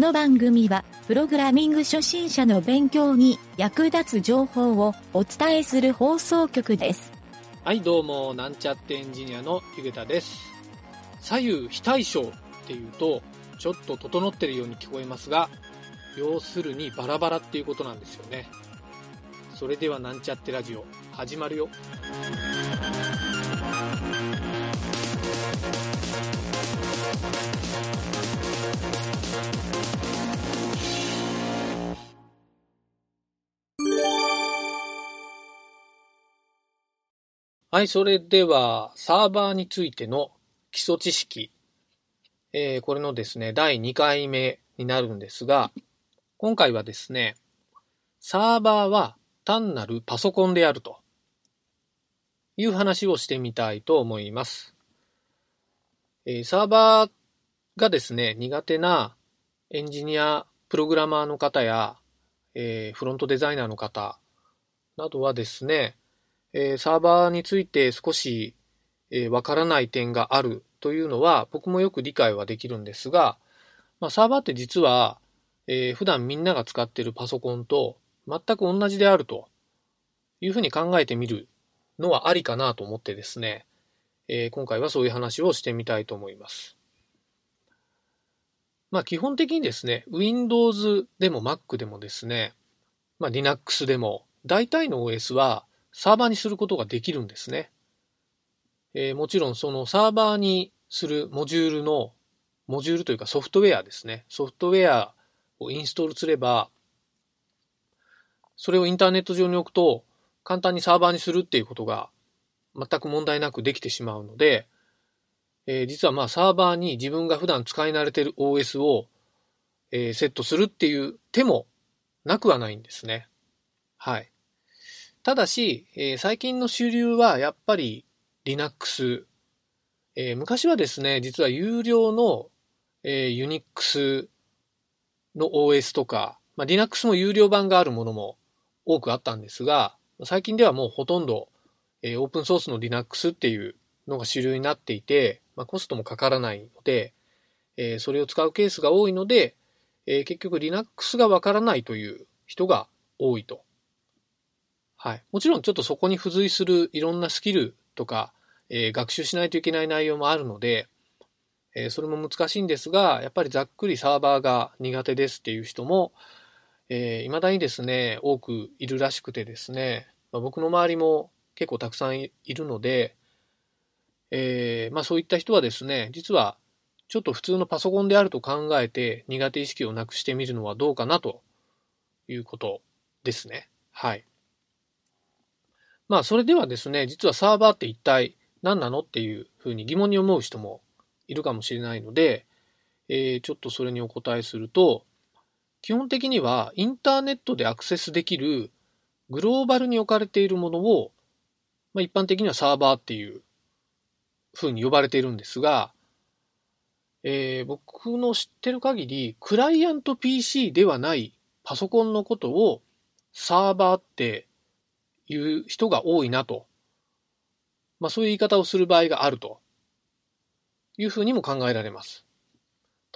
この番組は、プログラミング初心者の勉強に役立つ情報をお伝えする放送局です。はい、どうも、なんちゃってエンジニアのゆげたです。左右非対称っていうと、ちょっと整ってるように聞こえますが、要するにバラバラっていうことなんですよね。それではなんちゃってラジオ、始まるよ。はい、それでは、サーバーについての基礎知識。えーこれのですね、第2回目になるんですが、今回はですね、サーバーは単なるパソコンであるという話をしてみたいと思います。えーサーバーがですね、苦手なエンジニア、プログラマーの方や、えーフロントデザイナーの方などはですね、えーサーバーについて少しえーわからない点があるというのは僕もよく理解はできるんですが、まあ、サーバーって実は、えー普段みんなが使っているパソコンと全く同じであるというふうに考えてみるのはありかなと思ってですね、えー今回はそういう話をしてみたいと思います。まあ基本的にですね、Windows でも Mac でもですね、まあ Linux でも大体の OS はサーバーにすることができるんですね。えーもちろんそのサーバーにするモジュールの、モジュールというかソフトウェアですね。ソフトウェアをインストールすれば、それをインターネット上に置くと簡単にサーバーにするっていうことが全く問題なくできてしまうので、えー実はまあサーバーに自分が普段使い慣れてる OS を、えーセットするっていう手もなくはないんですね。はい。ただし、えー最近の主流はやっぱり Linux、えー昔はですね、実は有料の、えー Unix の OS とか、まあ、Linux も有料版があるものも多くあったんですが、最近ではもうほとんど、えーオープンソースの Linux っていうのが主流になっていて、まあ、コストもかからないので、えーそれを使うケースが多いので、えー結局 Linux がわからないという人が多いと。はい。もちろんちょっとそこに付随するいろんなスキルとか、えー学習しないといけない内容もあるので、えーそれも難しいんですが、やっぱりざっくりサーバーが苦手ですっていう人も、えー未だにですね、多くいるらしくてですね、まあ、僕の周りも結構たくさんいるので、えーまあそういった人はですね、実はちょっと普通のパソコンであると考えて苦手意識をなくしてみるのはどうかなということですね。はい。まあそれではですね、実はサーバーって一体何なのっていうふうに疑問に思う人もいるかもしれないので、えーちょっとそれにお答えすると、基本的にはインターネットでアクセスできるグローバルに置かれているものを、まあ、一般的にはサーバーっていうふうに呼ばれているんですが、えー僕の知ってる限り、クライアント PC ではないパソコンのことをサーバーっていう人が多いなと。まあそういう言い方をする場合があるというふうにも考えられます。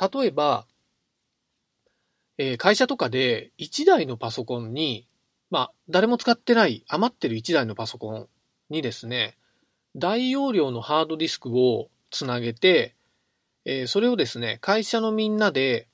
例えば、えー会社とかで1台のパソコンに、まあ誰も使ってない余ってる1台のパソコンにですね、大容量のハードディスクをつなげて、えーそれをですね、会社のみんなで、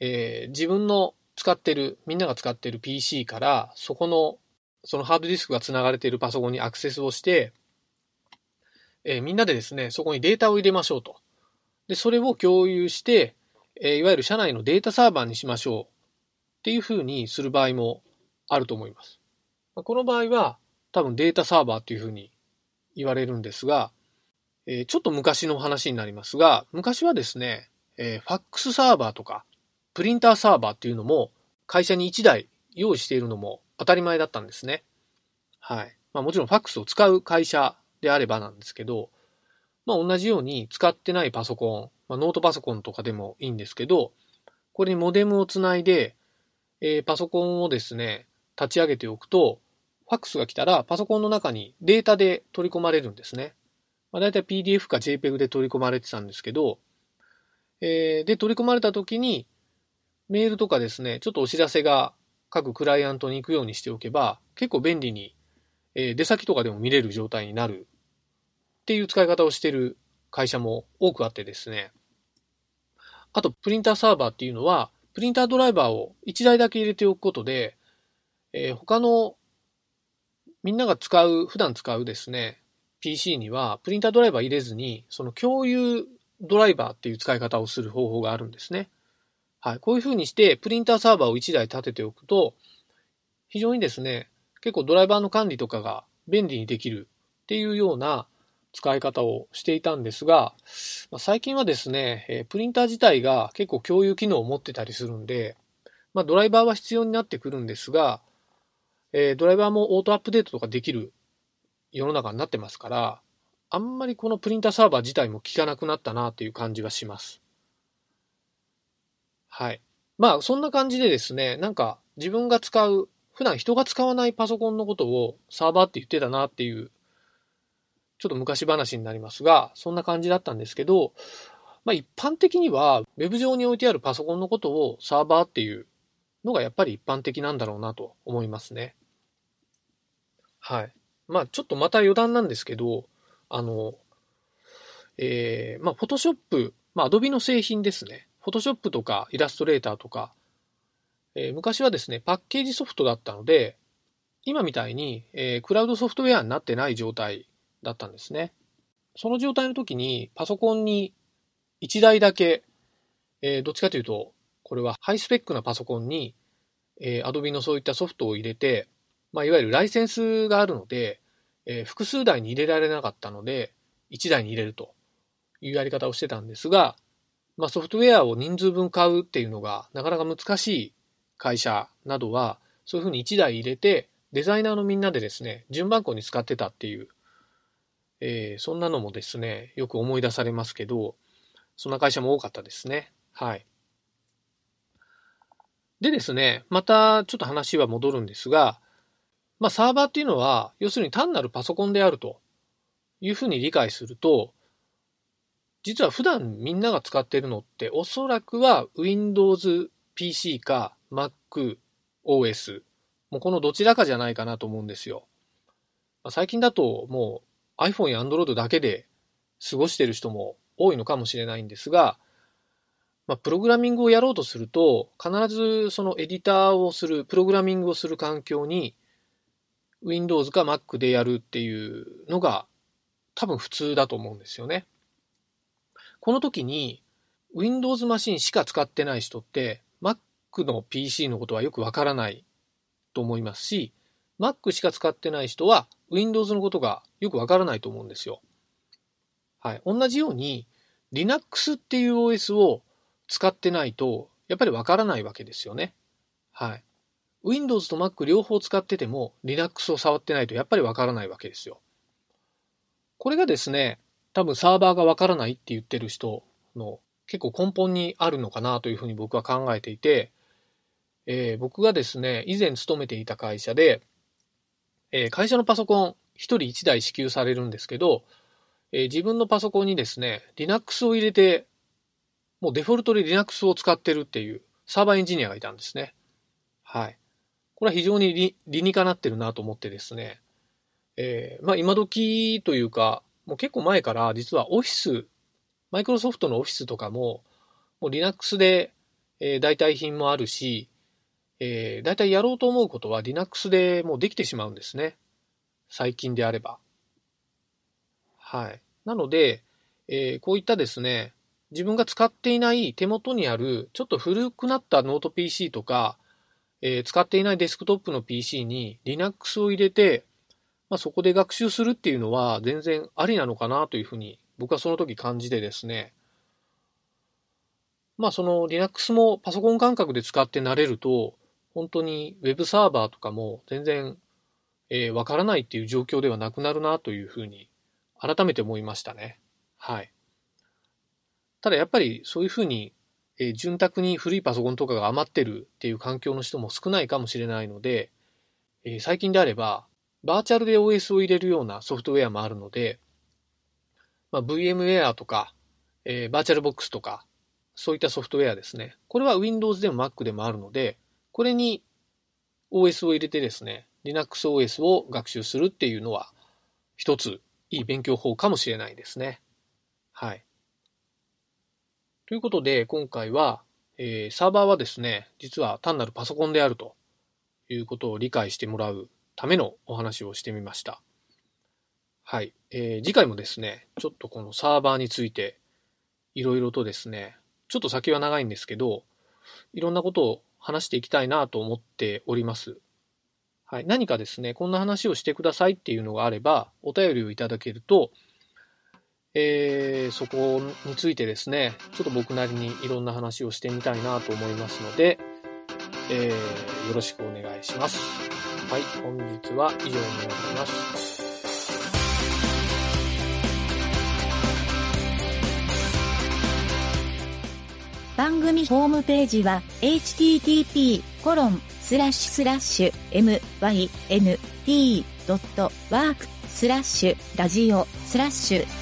えー自分の使ってる、みんなが使ってる PC から、そこの、そのハードディスクがつながれているパソコンにアクセスをして、えーみんなでですね、そこにデータを入れましょうと。で、それを共有して、えーいわゆる社内のデータサーバーにしましょうっていうふうにする場合もあると思います。まあこの場合は、多分データサーバーっていうふうに言われるんですが、えーちょっと昔の話になりますが、昔はですね、えーファックスサーバーとか、プリンターサーバーっていうのも、会社に1台用意しているのも当たり前だったんですね。はい。まあもちろんファックスを使う会社であればなんですけど、まあ同じように使ってないパソコン、まあノートパソコンとかでもいいんですけど、これにモデムをつないで、えーパソコンをですね、立ち上げておくと、ファックスが来たらパソコンの中にデータで取り込まれるんですね。まあ、大体 PDF か JPEG で取り込まれてたんですけど、えーで、取り込まれた時に、メールとかですね、ちょっとお知らせが各クライアントに行くようにしておけば、結構便利に、えー、出先とかでも見れる状態になるっていう使い方をしている会社も多くあってですね。あと、プリンターサーバーっていうのは、プリンタードライバーを1台だけ入れておくことで、えー、他のみんなが使う、普段使うですね、PC にはプリンタードライバー入れずに、その共有ドライバーっていう使い方をする方法があるんですね。はい。こういうふうにして、プリンターサーバーを1台立てておくと、非常にですね、結構ドライバーの管理とかが便利にできるっていうような使い方をしていたんですが、ま最近はですね、えプリンター自体が結構共有機能を持ってたりするんで、まあ、ドライバーは必要になってくるんですが、えドライバーもオートアップデートとかできる世の中になってますから、あんまりこのプリンターサーバー自体も効かなくなったなという感じがします。はい。まあ、そんな感じでですね、なんか自分が使う、普段人が使わないパソコンのことをサーバーって言ってたなっていう、ちょっと昔話になりますが、そんな感じだったんですけど、まあ一般的には Web 上に置いてあるパソコンのことをサーバーっていうのがやっぱり一般的なんだろうなと思いますね。はい。まあちょっとまた余談なんですけど、あの、えー、まあ Photoshop、まあ Adobe の製品ですね。Photoshop とかイラストレーターとか、えー、昔はですね、パッケージソフトだったので、今みたいに、えー、クラウドソフトウェアになってない状態だったんですね。その状態の時にパソコンに1台だけ、えー、どっちかというと、これはハイスペックなパソコンに、えー、Adobe のそういったソフトを入れて、まあ、いわゆるライセンスがあるので、えー、複数台に入れられなかったので、1台に入れるというやり方をしてたんですが、まあ、ソフトウェアを人数分買うっていうのがなかなか難しい会社などは、そういうふうに1台入れて、デザイナーのみんなでですね、順番こに使ってたっていう、えー、そんなのもですね、よく思い出されますけど、そんな会社も多かったですね。はい。でですね、またちょっと話は戻るんですが、まあサーバーっていうのは、要するに単なるパソコンであるというふうに理解すると、実は普段みんなが使っているのっておそらくは Windows PC か Mac OS。もうこのどちらかじゃないかなと思うんですよ。最近だともう iPhone や Android だけで過ごしている人も多いのかもしれないんですが、まあ、プログラミングをやろうとすると、必ずそのエディターをする、プログラミングをする環境に Windows か Mac でやるっていうのが多分普通だと思うんですよね。この時に Windows マシンしか使ってない人って Mac の PC のことはよくわからないと思いますし、Mac しか使ってない人は Windows のことがよくわからないと思うんですよ。はい。同じように Linux っていう OS を使ってないとやっぱりわからないわけですよね。はい。Windows と Mac 両方使ってても Linux を触ってないとやっぱりわからないわけですよ。これがですね、多分サーバーがわからないって言ってる人の結構根本にあるのかなというふうに僕は考えていて、えー、僕がですね、以前勤めていた会社で、えー、会社のパソコン1人1台支給されるんですけど、えー、自分のパソコンにですね、Linux を入れて、もうデフォルトで Linux を使ってるっていうサーバーエンジニアがいたんですね。はい。これは非常に理理にかなってるなと思ってですね、えー、まあ今時というか、もう結構前から実はオフィス、マイクロソフトのオフィスとかも、もう Linux で、えー、代替品もあるし、えー、大体やろうと思うことは Linux でもうできてしまうんですね。最近であれば。はい。なので、えー、こういったですね、自分が使っていない手元にあるちょっと古くなったノート PC とか、えー、使っていないデスクトップの PC に Linux を入れて、まあ、そこで学習するっていうのは全然ありなのかなというふうに僕はその時感じてですね、まあその Linux もパソコン感覚で使って慣れると、本当に Web サーバーとかも全然えー、わからないっていう状況ではなくなるなというふうに改めて思いましたね。はい。ただやっぱりそういうふうにえー、潤沢に古いパソコンとかが余ってるっていう環境の人も少ないかもしれないので、えー、最近であれば、バーチャルで OS を入れるようなソフトウェアもあるので、まあ、VMware とか、えー、バーチャルボックスとか、そういったソフトウェアですね。これは Windows でも Mac でもあるので、これに OS を入れてですね、LinuxOS を学習するっていうのは、一ついい勉強法かもしれないですね。はい。ということで、今回は、えー、サーバーはですね、実は単なるパソコンであるということを理解してもらうためのお話をしてみました。はい。えー、次回もですね、ちょっとこのサーバーについて、いろいろとですね、ちょっと先は長いんですけど、いろんなことを話していきたいなと思っております。はい。何かですね、こんな話をしてくださいっていうのがあれば、お便りをいただけると、えー、そこについてですね、ちょっと僕なりにいろんな話をしてみたいなと思いますので、えー、よろしくお願いします。はい。本日は以上になります。番組ホームページは http コロンスラッシュスラッシュ mynt.work スラッシュラジオスラッシュ